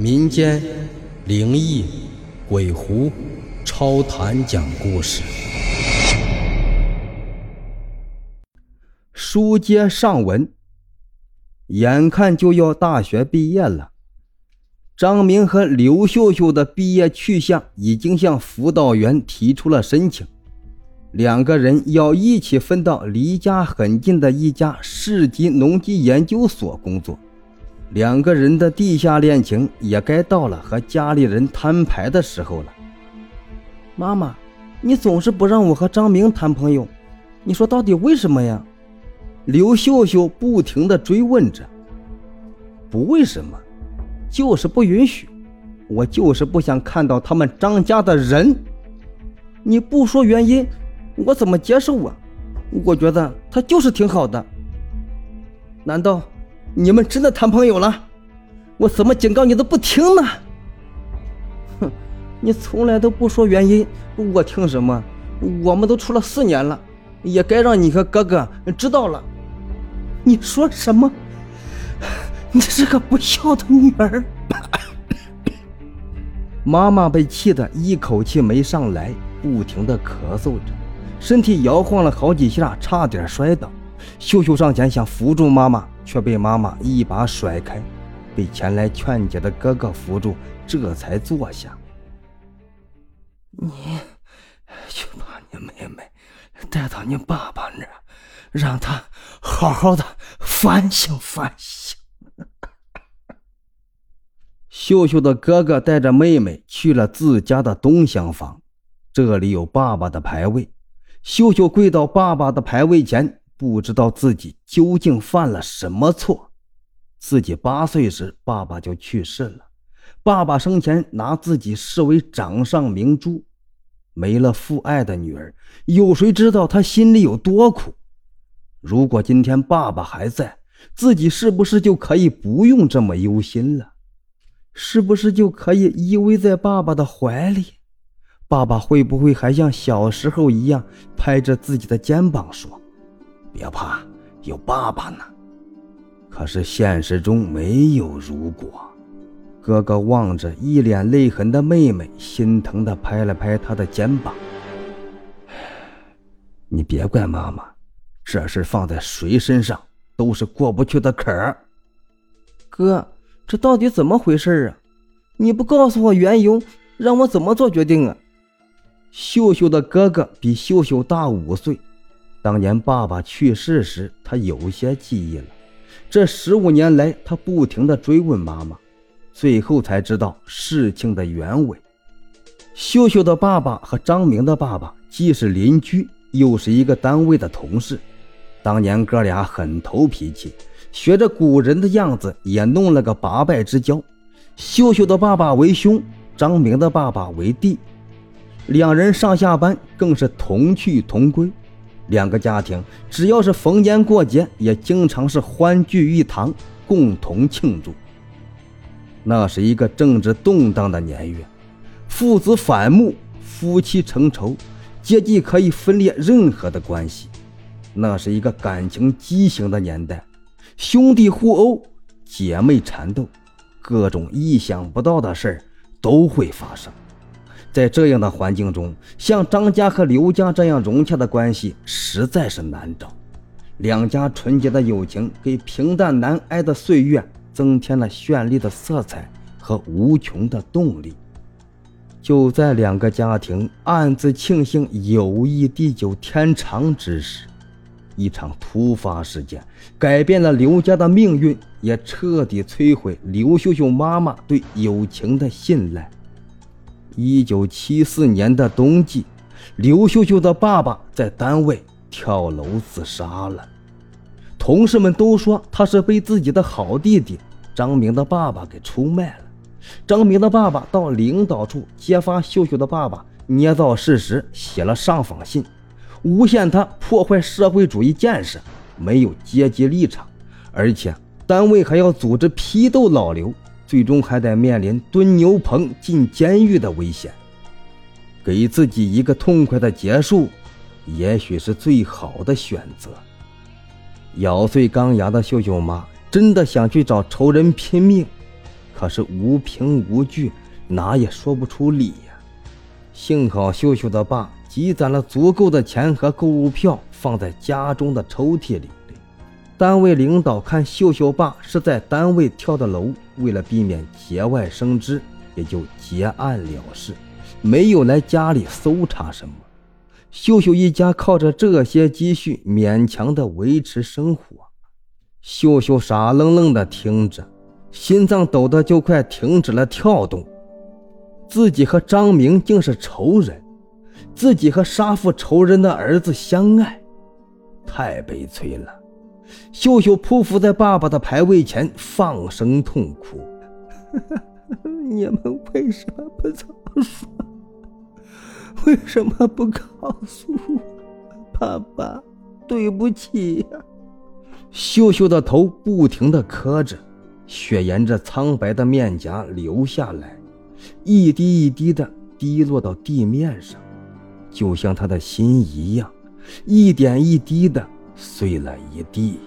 民间灵异、鬼狐、超谈讲故事。书接上文，眼看就要大学毕业了，张明和刘秀秀的毕业去向已经向辅导员提出了申请，两个人要一起分到离家很近的一家市级农机研究所工作。两个人的地下恋情也该到了和家里人摊牌的时候了。妈妈，你总是不让我和张明谈朋友，你说到底为什么呀？刘秀秀不停地追问着。不为什么，就是不允许。我就是不想看到他们张家的人。你不说原因，我怎么接受啊？我觉得他就是挺好的。难道？你们真的谈朋友了？我怎么警告你都不听呢？哼，你从来都不说原因，我听什么？我们都处了四年了，也该让你和哥哥知道了。你说什么？你是个不孝的女儿！妈妈被气得一口气没上来，不停的咳嗽着，身体摇晃了好几下，差点摔倒。秀秀上前想扶住妈妈。却被妈妈一把甩开，被前来劝解的哥哥扶住，这才坐下。你去把你妹妹带到你爸爸那儿，让他好好的反省反省。秀秀的哥哥带着妹妹去了自家的东厢房，这里有爸爸的牌位。秀秀跪到爸爸的牌位前。不知道自己究竟犯了什么错。自己八岁时，爸爸就去世了。爸爸生前拿自己视为掌上明珠，没了父爱的女儿，有谁知道他心里有多苦？如果今天爸爸还在，自己是不是就可以不用这么忧心了？是不是就可以依偎在爸爸的怀里？爸爸会不会还像小时候一样，拍着自己的肩膀说？别怕，有爸爸呢。可是现实中没有如果。哥哥望着一脸泪痕的妹妹，心疼地拍了拍她的肩膀：“你别怪妈妈，这事放在谁身上都是过不去的坎儿。”哥，这到底怎么回事啊？你不告诉我缘由，让我怎么做决定啊？秀秀的哥哥比秀秀大五岁。当年爸爸去世时，他有些记忆了。这十五年来，他不停地追问妈妈，最后才知道事情的原委。秀秀的爸爸和张明的爸爸既是邻居，又是一个单位的同事。当年哥俩很投脾气，学着古人的样子，也弄了个八拜之交。秀秀的爸爸为兄，张明的爸爸为弟，两人上下班更是同去同归。两个家庭只要是逢年过节，也经常是欢聚一堂，共同庆祝。那是一个政治动荡的年月，父子反目，夫妻成仇，阶级可以分裂任何的关系。那是一个感情畸形的年代，兄弟互殴，姐妹缠斗，各种意想不到的事儿都会发生。在这样的环境中，像张家和刘家这样融洽的关系实在是难找。两家纯洁的友情给平淡难挨的岁月增添了绚丽的色彩和无穷的动力。就在两个家庭暗自庆幸友谊地久天长之时，一场突发事件改变了刘家的命运，也彻底摧毁刘秀秀妈妈对友情的信赖。一九七四年的冬季，刘秀秀的爸爸在单位跳楼自杀了。同事们都说他是被自己的好弟弟张明的爸爸给出卖了。张明的爸爸到领导处揭发秀秀的爸爸捏造事实，写了上访信，诬陷他破坏社会主义建设，没有阶级立场，而且单位还要组织批斗老刘。最终还得面临蹲牛棚、进监狱的危险，给自己一个痛快的结束，也许是最好的选择。咬碎钢牙的秀秀妈真的想去找仇人拼命，可是无凭无据，哪也说不出理呀。幸好秀秀的爸积攒了足够的钱和购物票，放在家中的抽屉里。单位领导看秀秀爸是在单位跳的楼，为了避免节外生枝，也就结案了事，没有来家里搜查什么。秀秀一家靠着这些积蓄勉强的维持生活。秀秀傻愣愣的听着，心脏抖得就快停止了跳动。自己和张明竟是仇人，自己和杀父仇人的儿子相爱，太悲催了。秀秀匍匐在爸爸的牌位前，放声痛哭：“ 你们为什么不早说？为什么不告诉我？爸爸，对不起呀！”秀秀的头不停地磕着，血沿着苍白的面颊流下来，一滴一滴的滴落到地面上，就像他的心一样，一点一滴的。碎了一地。